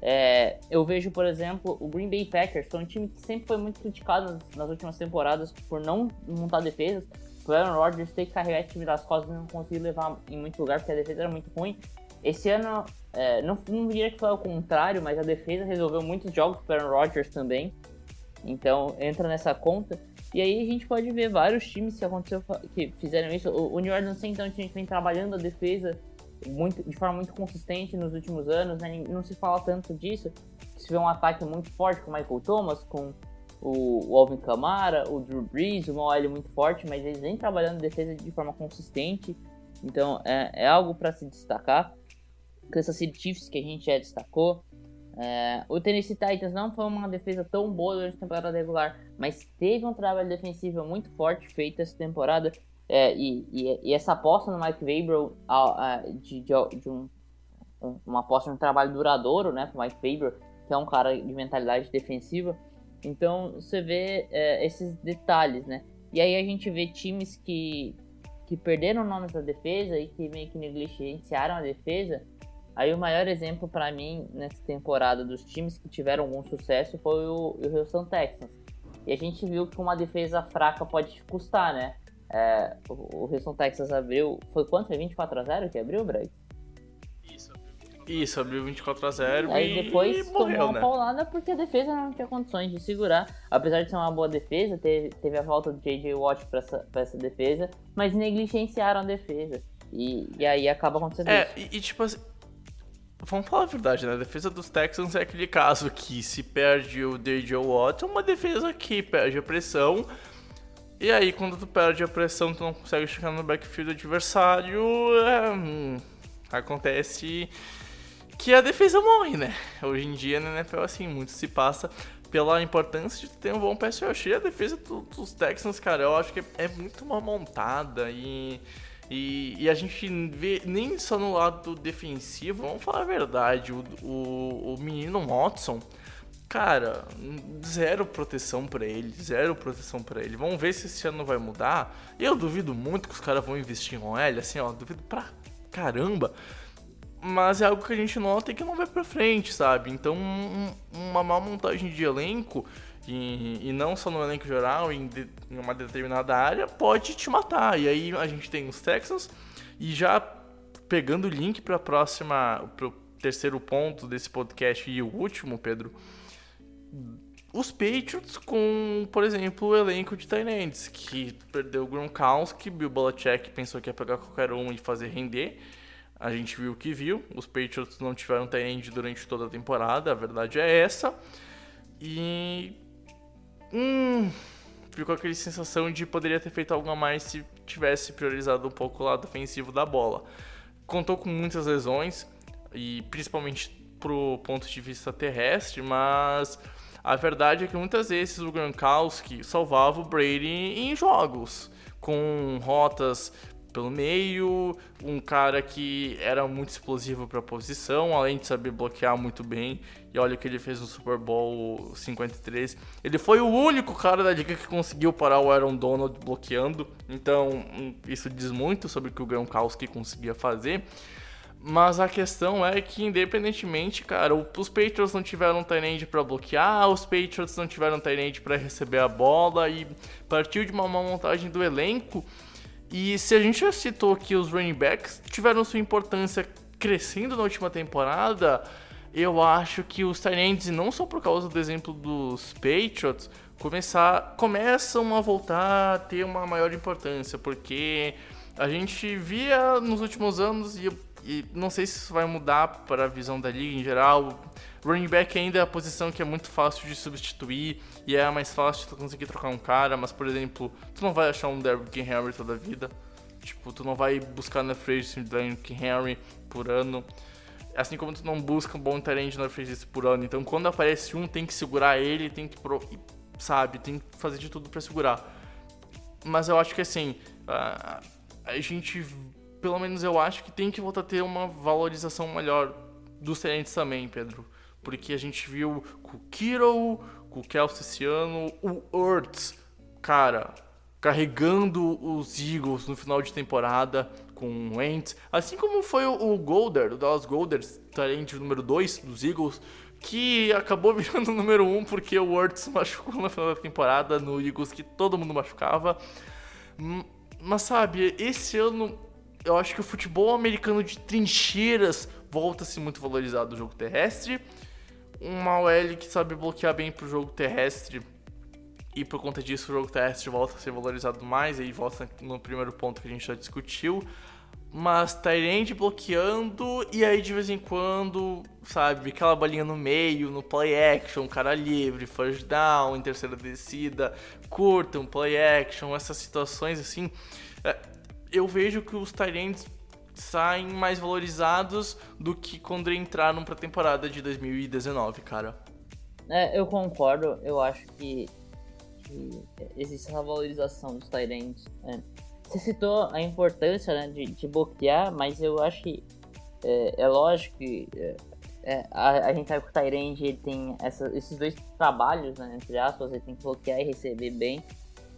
É, eu vejo, por exemplo, o Green Bay Packers, que é um time que sempre foi muito criticado nas, nas últimas temporadas por não montar defesas, o Aaron Rodgers ter que carregar esse time das costas e não conseguir levar em muito lugar porque a defesa era muito ruim. Esse ano, é, não, não diria que foi ao contrário, mas a defesa resolveu muitos jogos para Aaron Rodgers também. Então entra nessa conta. E aí a gente pode ver vários times que aconteceu que fizeram isso. O, o New Orleans Saints é um time que vem trabalhando a defesa muito, de forma muito consistente nos últimos anos, né? Não se fala tanto disso. Se vê um ataque muito forte com o Michael Thomas, com o, Alvin Kamara, o Drew Brees, uma OL muito forte, mas eles vêm trabalhando defesa de forma consistente. Então é, é algo para se destacar. Kansas City Chiefs, que a gente já destacou. É, o Tennessee Titans não foi uma defesa tão boa durante a temporada regular, mas teve um trabalho defensivo muito forte feito essa temporada. É, e, e, e, essa aposta no Mike Weber de, de, de um, uma aposta de um trabalho duradouro né, com o Mike Weber, que é um cara de mentalidade defensiva, então você vê é, esses detalhes, né? E aí a gente vê times que, que perderam nomes da defesa e que meio que negligenciaram a defesa. Aí o maior exemplo para mim nessa temporada dos times que tiveram algum sucesso foi o, o Houston Texans. E a gente viu que uma defesa fraca pode custar, né? É, o, Houston Texans abriu. Foi quanto? Foi 24 a 0 que abriu, Brad? Isso, abriu 24 a 0 Aí e depois morreu, tomou uma né? paulada porque a defesa não tinha condições de segurar. Apesar de ser uma boa defesa, teve, teve a volta do J.J. Watt pra essa, pra essa defesa, mas negligenciaram a defesa. E, e aí acaba acontecendo é, isso. E, e tipo assim, Vamos falar a verdade, né? A defesa dos Texans é aquele caso que se perde o J.J. Watt, é uma defesa que perde a pressão. E aí, quando tu perde a pressão, tu não consegue chegar no backfield adversário. É, hum, Acontece que a defesa morre, né? Hoje em dia na NFL, assim, muito se passa pela importância de ter um bom pass rush. E a defesa dos Texans, cara, eu acho que é muito mal montada e, e, e, a gente vê nem só no lado defensivo, vamos falar a verdade, o, o, o menino Watson, cara, zero proteção para ele, zero proteção para ele. Vamos ver se esse ano vai mudar. Eu duvido muito que os caras vão investir em OL, assim, ó, duvido pra caramba. Mas é algo que a gente nota e que não vai pra frente, sabe? Então, um, uma má montagem de elenco, e, e, não só no elenco geral, em, de, em, uma determinada área, pode te matar. E aí a gente tem os Texans, e já pegando o link para a próxima, pro terceiro ponto desse podcast e o último, Pedro, os Patriots com, por exemplo, o elenco de Tyrants, que perdeu o Gronkowski, Bill Belichick pensou que ia pegar qualquer um e fazer render, a gente viu o que viu. Os Patriots não tiveram tight durante toda a temporada, a verdade é essa. E. Hum. Ficou aquela sensação de poderia ter feito algo a mais se tivesse priorizado um pouco o lado ofensivo da bola. Contou com muitas lesões, e principalmente pro ponto de vista terrestre, mas a verdade é que muitas vezes o Gronkowski salvava o Brady em jogos, com rotas pelo meio, um cara que era muito explosivo para a posição, além de saber bloquear muito bem. E olha o que ele fez no Super Bowl 53. Ele foi o único cara da liga que conseguiu parar o Aaron Donald bloqueando. Então, isso diz muito sobre o que o Gronkowski conseguia fazer. Mas a questão é que, independentemente, cara, os Patriots não tiveram tight para bloquear, os Patriots não tiveram tight para receber a bola e partiu de uma má montagem do elenco. E se a gente já citou que os running backs tiveram sua importância crescendo na última temporada, eu acho que os Tyrants, não só por causa do exemplo dos Patriots, começar, começam a voltar a ter uma maior importância, porque a gente via nos últimos anos, e, e não sei se isso vai mudar para a visão da liga em geral, running back ainda é a posição que é muito fácil de substituir, e é mais fácil tu conseguir trocar um cara, mas por exemplo, tu não vai achar um Derrick Henry toda a vida. Tipo, tu não vai buscar na free agency Derrick Henry por ano. Assim como tu não busca um bom talento na free por ano. Então quando aparece um, tem que segurar ele, tem que. Sabe, tem que fazer de tudo para segurar. Mas eu acho que assim, a, a gente. Pelo menos eu acho que tem que voltar a ter uma valorização melhor dos talentos também, Pedro. Porque a gente viu com o Kiro, com o ano, o Ertz, cara, carregando os Eagles no final de temporada com o Wentz, assim como foi o, Golder, o Dallas Golder, talento número 2 dos Eagles, que acabou (laughs) virando o número 1 um porque o Ertz machucou no final da temporada no Eagles que todo mundo machucava. Mas sabe, esse ano eu acho que o futebol americano de trincheiras volta a ser muito valorizado no jogo terrestre uma OL que sabe bloquear bem pro jogo terrestre e por conta disso o jogo terrestre volta a ser valorizado mais, aí volta no primeiro ponto que a gente já discutiu. Mas Tyrande bloqueando, e aí de vez em quando, sabe, aquela bolinha no meio, no play action, cara livre, first down, em terceira descida, curta, um play action, essas situações assim. É, eu vejo que os Tyrands saem mais valorizados do que quando entraram pra temporada de 2019, cara. É, eu concordo. Eu acho que, que existe essa valorização dos Tyrants. É. Você citou a importância né, de, de bloquear, mas eu acho que é, é lógico que é, é a, a, gente sabe que o Tyrant ele tem essa, esses dois trabalhos, né, entre aspas, ele tem que bloquear e receber bem,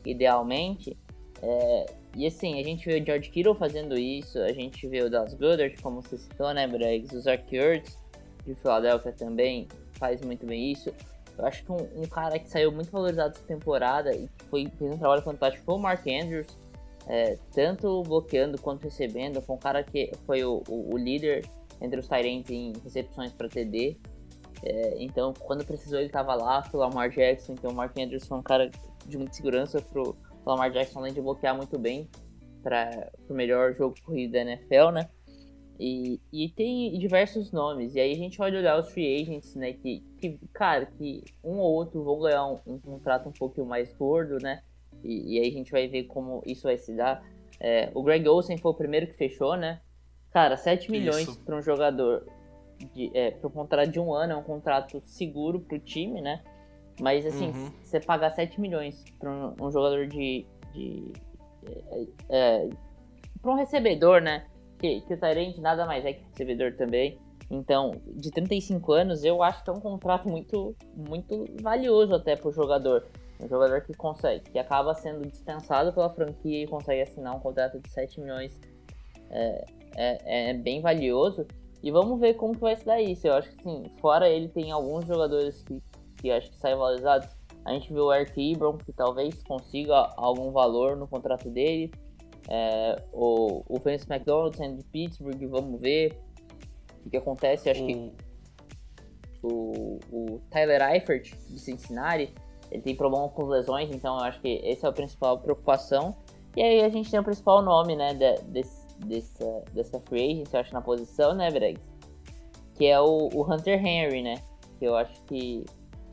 idealmente. É, e assim, a gente vê o George Kittle fazendo isso, a gente vê o Dallas Goddard, como você citou, né, Briggs? O Zach Ertz, de Philadelphia também faz muito bem isso. Eu acho que um, um, cara que saiu muito valorizado essa temporada e que foi, fez um trabalho fantástico foi o Mark Andrews, é, tanto bloqueando quanto recebendo. Foi um cara que foi o, o, o líder entre os Tyrants em recepções para TD. É, então, quando precisou, ele estava lá. Foi o Lamar Jackson. Então, o Mark Andrews foi um cara de muita segurança pro, o Lamar Jackson, além de bloquear muito bem para o melhor jogo corrido da NFL, né? E, e tem diversos nomes. E aí a gente pode olhar os free agents, né? Que, que cara, que um ou outro vão ganhar um, um contrato um pouco mais gordo, né? E, e, aí a gente vai ver como isso vai se dar. É, o Greg Olsen foi o primeiro que fechou, né? Cara, 7 milhões para um jogador de, é, para um contrato de um ano é um contrato seguro pro time, né? Mas assim, Uhum. você pagar 7 milhões para um, um jogador de. de é, é, para um recebedor, né? Que, que o Tyrant nada mais é que recebedor também. Então, de 35 anos, eu acho que é um contrato muito, muito valioso até pro jogador. Um jogador que consegue, que acaba sendo dispensado pela franquia e consegue assinar um contrato de 7 milhões é, é, é bem valioso. E vamos ver como que vai se dar isso. Eu acho que sim, fora ele tem alguns jogadores que, que acho que saem valorizados. A gente viu o Eric Ebron, que talvez consiga algum valor no contrato dele. É, o, o Vance McDonald saindo de Pittsburgh, vamos ver o que, acontece. Acho que o, o Tyler Eifert de Cincinnati, ele tem problema com lesões, então eu acho que essa é a principal preocupação. E aí a gente tem o principal nome, né, de, desse, dessa, dessa free agency, eu acho, na posição, né, Bregs? Que é o, o Hunter Henry, né? Que eu acho que.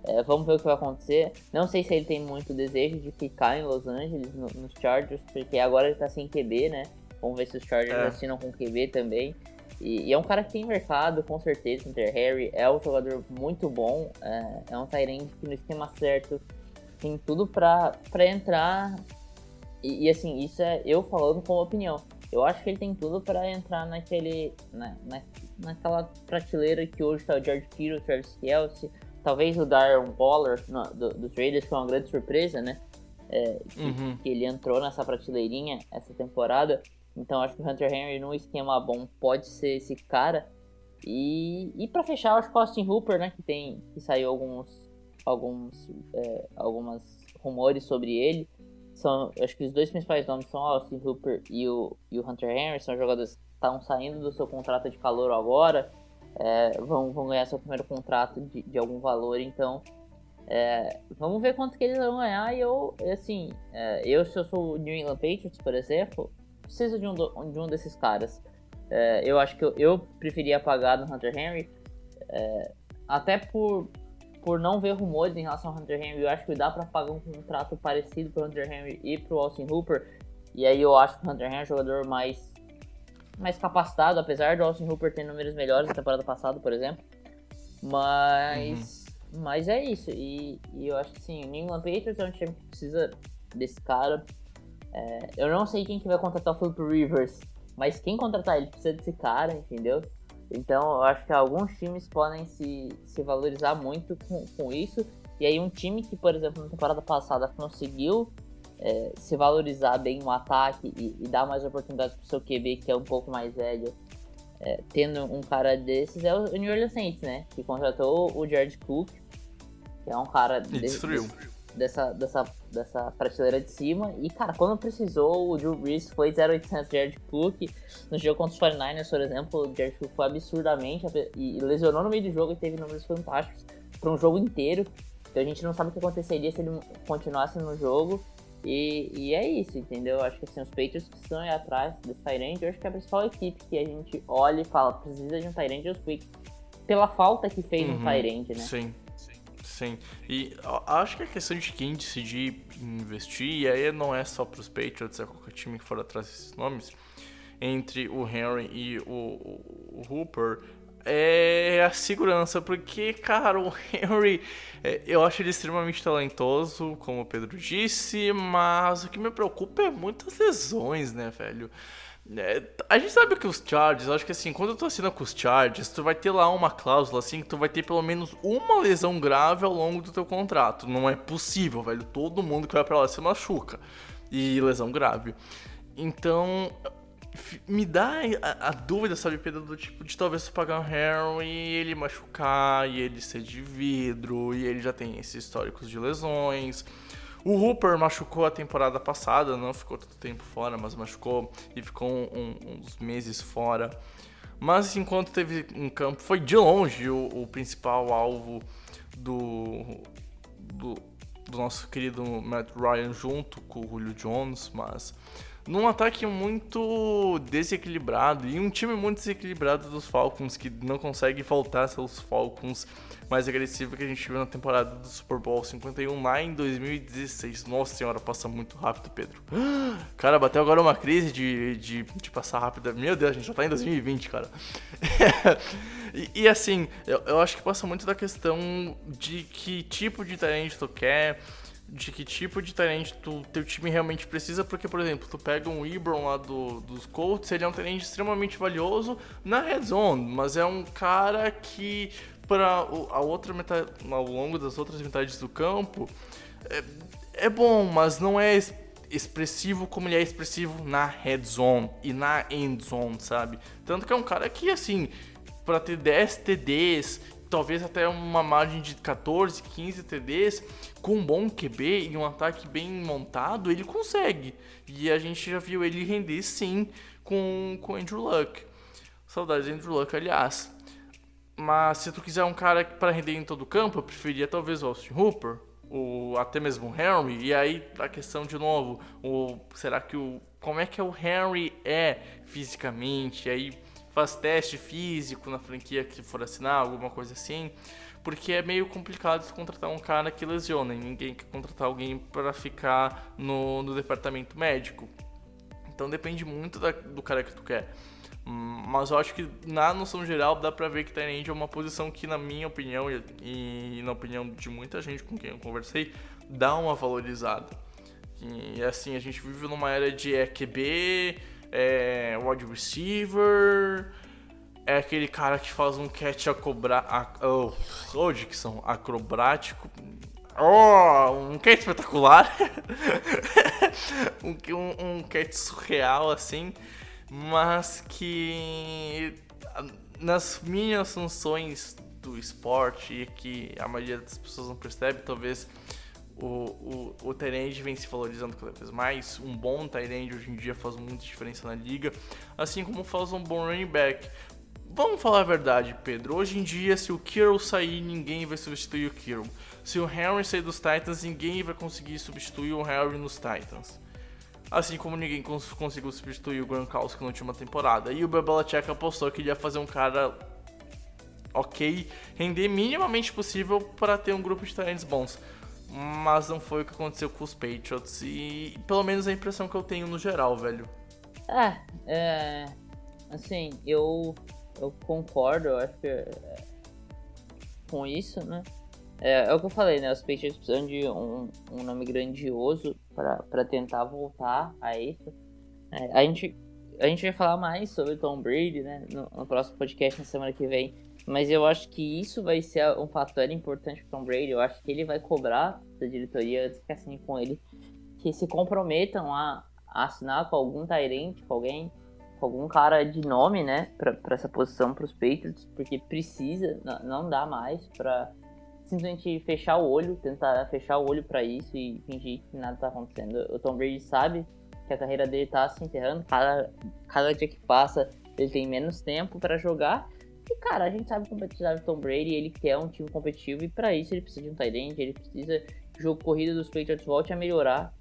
É, vamos ver o que vai acontecer. Não sei se ele tem muito desejo de ficar em Los Angeles, no- nos Chargers, porque agora ele tá sem QB, né? Vamos ver se os Chargers É. assinam com QB também. E, e é um cara que tem mercado, com certeza. Hunter Harry é um jogador muito bom. É, é um Tyrande que no esquema certo tem tudo pra, pra entrar. E, e, assim, isso é eu falando como opinião. Eu acho que ele tem tudo pra entrar naquele. Na, na, naquela prateleira que hoje tá o George Kittle, o Travis Kelsey, talvez o Darren Waller no, do, dos Raiders, foi uma grande surpresa, né? É, que, Uhum. que ele entrou nessa prateleirinha essa temporada. Então acho que o Hunter Henry num esquema bom pode ser esse cara. E, e para fechar, acho que o Austin Hooper, né, que tem que saiu alguns alguns é, algumas rumores sobre ele. São, acho que os dois principais nomes são o Austin Hooper e o, e o Hunter Henry, são jogadores que estão saindo do seu contrato de calor agora, é, vão, vão ganhar seu primeiro contrato de, de algum valor, então é, vamos ver quanto que eles vão ganhar. E eu, assim, é, eu se eu sou o New England Patriots, por exemplo, preciso de um, de um desses caras. É, eu acho que eu, eu preferia pagar no Hunter Henry, é, até por, por não ver rumores em relação ao Hunter Henry. Eu acho que dá pra pagar um contrato parecido pro Hunter Henry e pro Austin Hooper. E aí eu acho que o Hunter Henry é um jogador mais, mais capacitado, apesar do Austin Hooper ter números melhores na temporada passada, por exemplo. Mas, mas é isso. E, e eu acho que sim, o New England Patriots é um time que precisa desse cara. É, eu não sei quem que vai contratar o Philip Rivers, mas quem contratar ele precisa desse cara, entendeu? Então eu acho que alguns times podem se, se valorizar muito com, com isso. E aí um time que, por exemplo, na temporada passada conseguiu é, se valorizar bem no ataque e, e dar mais oportunidades pro seu QB, que é um pouco mais velho, é, tendo um cara desses, é o New Orleans Saints, né? Que contratou o Jared Cook, que é um cara de- destruiu. dessa, dessa, dessa prateleira de cima. E, cara, quando precisou, o Drew Brees foi 0800 Jared Cook. No jogo contra os 49ers, por exemplo, o Jared Cook foi absurdamente e e lesionou no meio do jogo e teve números fantásticos para um jogo inteiro. Então a gente não sabe o que aconteceria se ele continuasse no jogo. E, e é isso, entendeu? Acho que assim, os Patriots precisam ir atrás desse Tyrande. Eu acho que é a principal equipe que a gente olha e fala, precisa de um Tyrande é os Patriots. Pela falta que fez um Uhum. Tyrande, né? Sim. Sim. E acho que a questão de quem decidir investir, e aí não é só pros Patriots, é qualquer time que for atrás desses nomes, entre o Henry e o, o- o Hooper, é a segurança, porque, cara, o Henry, é, eu acho ele extremamente talentoso, como o Pedro disse, mas o que me preocupa é muitas lesões, né, velho? É, a gente sabe que os Chargers, acho que assim, quando tu assina com os Chargers, tu vai ter lá uma cláusula assim que tu vai ter pelo menos uma lesão grave ao longo do teu contrato. Não é possível, velho. Todo mundo que vai pra lá se machuca. E lesão grave. Então, me dá a, a dúvida, sabe, Pedro, do tipo de talvez pagar um Harry e ele machucar, e ele ser de vidro, e ele já tem esses históricos de lesões. O Hooper machucou a temporada passada, não ficou tanto tempo fora, mas machucou e ficou um- um- uns meses fora. Mas enquanto teve em campo, foi de longe o, o principal alvo do, do, do nosso querido Matt Ryan junto com o Julio Jones, mas num ataque muito desequilibrado e um time muito desequilibrado dos Falcons que não consegue voltar seus Falcons mais agressivos que a gente viu na temporada do Super Bowl 51 lá em 2016. Nossa senhora, passa muito rápido, Pedro. (gasps) Cara, bateu agora uma crise de, de, de passar rápido. Meu Deus, a gente já tá em 2020, cara. (laughs) e, e, assim, eu, eu acho que passa muito da questão de que tipo de talento tu quer de que tipo de talento tu, teu time realmente precisa, porque, por exemplo, tu pega um Ibron lá do, dos Colts, ele é um talento extremamente valioso na red zone, mas é um cara que para a outra metade, ao longo das outras metades do campo, é, é bom, mas não é expressivo como ele é expressivo na red zone e na end zone, sabe? Tanto que é um cara que, assim, para ter 10 TDs talvez até uma margem de 14, 15 TDs, com um bom QB e um ataque bem montado, ele consegue. E a gente já viu ele render sim com o Andrew Luck. Saudades de Andrew Luck, aliás. Mas se tu quiser um cara para render em todo o campo, eu preferia talvez o Austin Hooper, ou até mesmo o Henry. E aí a questão de novo, o, será que o como é que o Henry é fisicamente? E aí faz teste físico na franquia que for assinar, alguma coisa assim. Porque é meio complicado contratar um cara que lesiona ninguém quer contratar alguém para ficar no, no departamento médico. Então depende muito da, do cara que tu quer. Mas eu acho que na noção geral dá pra ver que Tyrande é uma posição que, na minha opinião e, e, na opinião de muita gente com quem eu conversei, dá uma valorizada. E assim, a gente vive numa era de EQB, é wide receiver, é aquele cara que faz um catch acobra... Oh, oh, dicção, acrobático. Oh, um catch espetacular. (laughs) um, um, um catch surreal, assim. Mas que nas minhas funções do esporte e que a maioria das pessoas não percebe, talvez o, o, o Tyrande vem se valorizando cada vez mais. Um bom Tyrande hoje em dia faz muita diferença na liga, assim como faz um bom running back. Vamos falar a verdade, Pedro. Hoje em dia, se o Kirill sair, ninguém vai substituir o Kirill. Se o Henry sair dos Titans, ninguém vai conseguir substituir o Henry nos Titans. Assim como ninguém cons conseguiu substituir o Gronkowski na última temporada. E o Belichick apostou que ele ia fazer um cara ok, render minimamente possível para ter um grupo de talentos bons mas não foi o que aconteceu com os Patriots. E pelo menos a impressão que eu tenho no geral, velho. É, é assim, eu, eu concordo, eu acho que é, com isso, né? É, é, o que eu falei, né? Os Patriots precisam de um, um nome grandioso para tentar voltar a isso. É, a, gente, a gente vai falar mais sobre Tom Brady, né? No, no próximo podcast na semana que vem. Mas eu acho que isso vai ser um fator importante para Tom Brady. Eu acho que ele vai cobrar da diretoria antes que assine com ele que se comprometam a, a assinar com algum Tyrant, com alguém, com algum cara de nome, né, para essa posição para os Patriots, porque precisa, não, dá mais para simplesmente fechar o olho, tentar fechar o olho para isso e fingir que nada tá acontecendo. O Tom Brady sabe que a carreira dele tá se encerrando, cada, cada dia que passa ele tem menos tempo para jogar e, cara, a gente sabe competitividade do Tom Brady, ele quer um time competitivo e para isso ele precisa de um tight end, ele precisa que o jogo corrido dos Patriots volte a melhorar.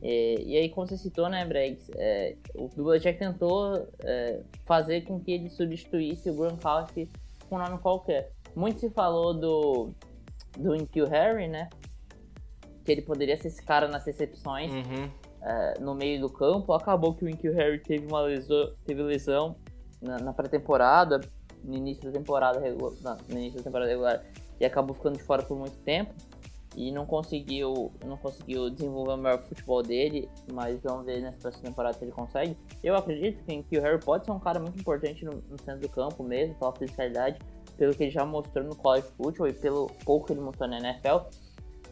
É, e aí, como você citou, né, Bregs, é, o Belichick tentou é, fazer com que ele substituísse o Gronkowski com um nome qualquer. Muito se falou do, do Inkil Harry, né, que ele poderia ser esse cara nas recepções uhum. É, no meio do campo. Acabou que o Inkil Harry teve uma lesão, teve lesão na, na pré-temporada, no início da temporada regular, no início da temporada regular e acabou ficando de fora por muito tempo e não conseguiu não conseguiu desenvolver o melhor futebol dele, mas vamos ver nessa próxima temporada se ele consegue. Eu acredito que, que o Harry pode ser um cara muito importante no, no, centro do campo mesmo, pela fisicalidade, pelo que ele já mostrou no college football e pelo pouco que ele mostrou na NFL.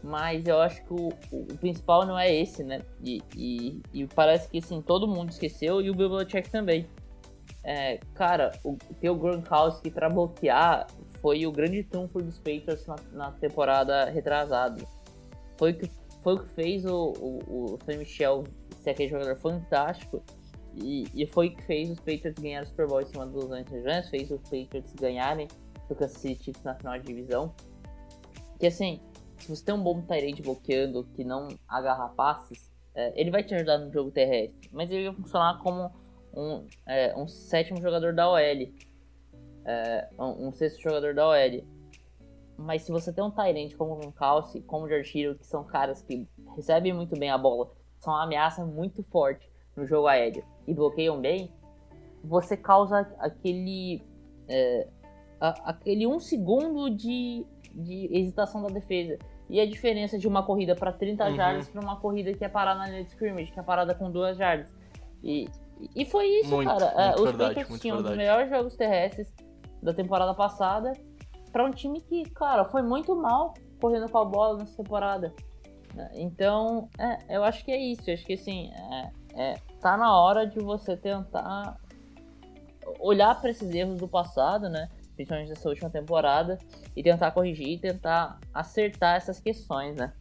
Mas eu acho que o, o principal não é esse, né? E, e, e, parece que assim, todo mundo esqueceu e o Bill Belichick também. É, cara, o, ter o Gronkowski para bloquear foi o grande trunfo dos Patriots na, na, temporada retrasada. Foi o que, foi o que fez o, o, o Sam Michel ser aquele jogador fantástico e, e foi o que fez os Patriots ganharem o Super Bowl em cima dos Angeles fez os Patriots ganharem o Kansas City Chiefs na final de divisão. Que assim, se você tem um bom Tyrande bloqueando que não agarra passes, é, ele vai te ajudar no jogo terrestre, mas ele vai funcionar como um, é, um sétimo jogador da OL, é, um, um, sexto jogador da OL. Mas se você tem um Tyrant como o Calce, como o George Hill, que são caras que recebem muito bem a bola, são uma ameaça muito forte no jogo aéreo e bloqueiam bem, você causa aquele é, a, aquele um segundo de, de hesitação da defesa. E a diferença de uma corrida para 30 uhum. jardas para uma corrida que é parada na linha de scrimmage, que é parada com duas jardas. E, e foi isso, muito, cara. Muito é, os verdade, Patriots tinham um dos melhores jogos terrestres da temporada passada para um time que, cara, foi muito mal correndo com a bola nessa temporada. Então, é, eu acho que é isso. Eu acho que assim, é, é, tá na hora de você tentar olhar para esses erros do passado, né? Principalmente dessa última temporada, e tentar corrigir e tentar acertar essas questões, né?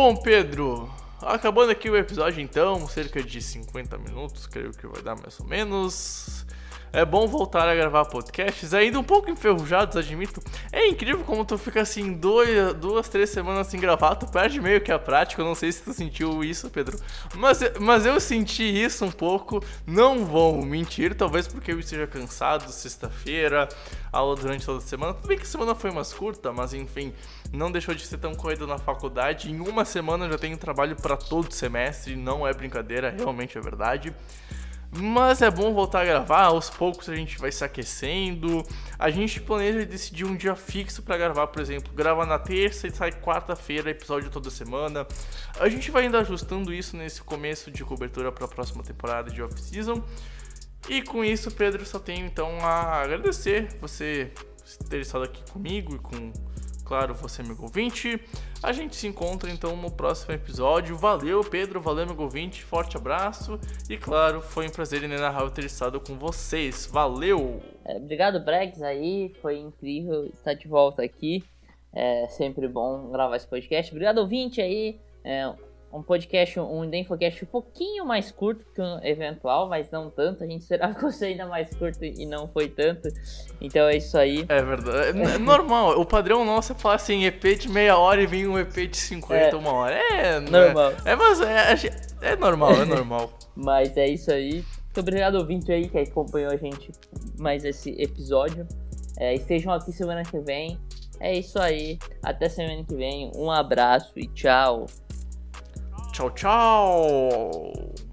Bom, Pedro, acabando aqui o episódio então, cerca de 50 minutos, creio que vai dar mais ou menos. É bom voltar a gravar podcasts, ainda um pouco enferrujados, admito. É incrível como tu fica assim dois, duas, três semanas sem gravar, tu perde meio que a prática. Eu não sei se tu sentiu isso, Pedro. Mas, mas eu senti isso um pouco. Não vou mentir, talvez porque eu esteja cansado, sexta-feira, aula durante toda a semana. Tudo bem que a semana foi mais curta, mas enfim, não deixou de ser tão corrido na faculdade. Em uma semana eu já tenho trabalho para todo semestre, não é brincadeira, realmente é verdade. Mas é bom voltar a gravar, aos poucos a gente vai se aquecendo. A gente planeja decidir um dia fixo para gravar, por exemplo, grava na terça e sai quarta-feira, episódio toda semana. A gente vai ainda ajustando isso nesse começo de cobertura para a próxima temporada de off-season. E com isso, Pedro, só tenho então a agradecer você ter estado aqui comigo e com claro, você, amigo ouvinte. A gente se encontra então no próximo episódio. Valeu, Pedro, valeu, amigo ouvinte. Forte abraço. E claro, foi um prazer inenarrável ter estado com vocês. Valeu! É, obrigado, Bregs, aí. Foi incrível estar de volta aqui. É sempre bom gravar esse podcast. Obrigado, ouvinte aí. É, um podcast, um Infocast um pouquinho mais curto que o eventual, mas não tanto. A gente esperava que fosse ainda mais curto e não foi tanto. Então é isso aí. É verdade. É, é normal. O padrão nosso é falar assim, EP de meia hora e vir um EP de 50, é, uma hora. É normal. É, é mas é, é normal, é normal. (laughs) mas é isso aí. Muito obrigado, ouvinte aí, que acompanhou a gente mais esse episódio. É, estejam aqui semana que vem. É isso aí. Até semana que vem. Um abraço e tchau. Tchau, tchau!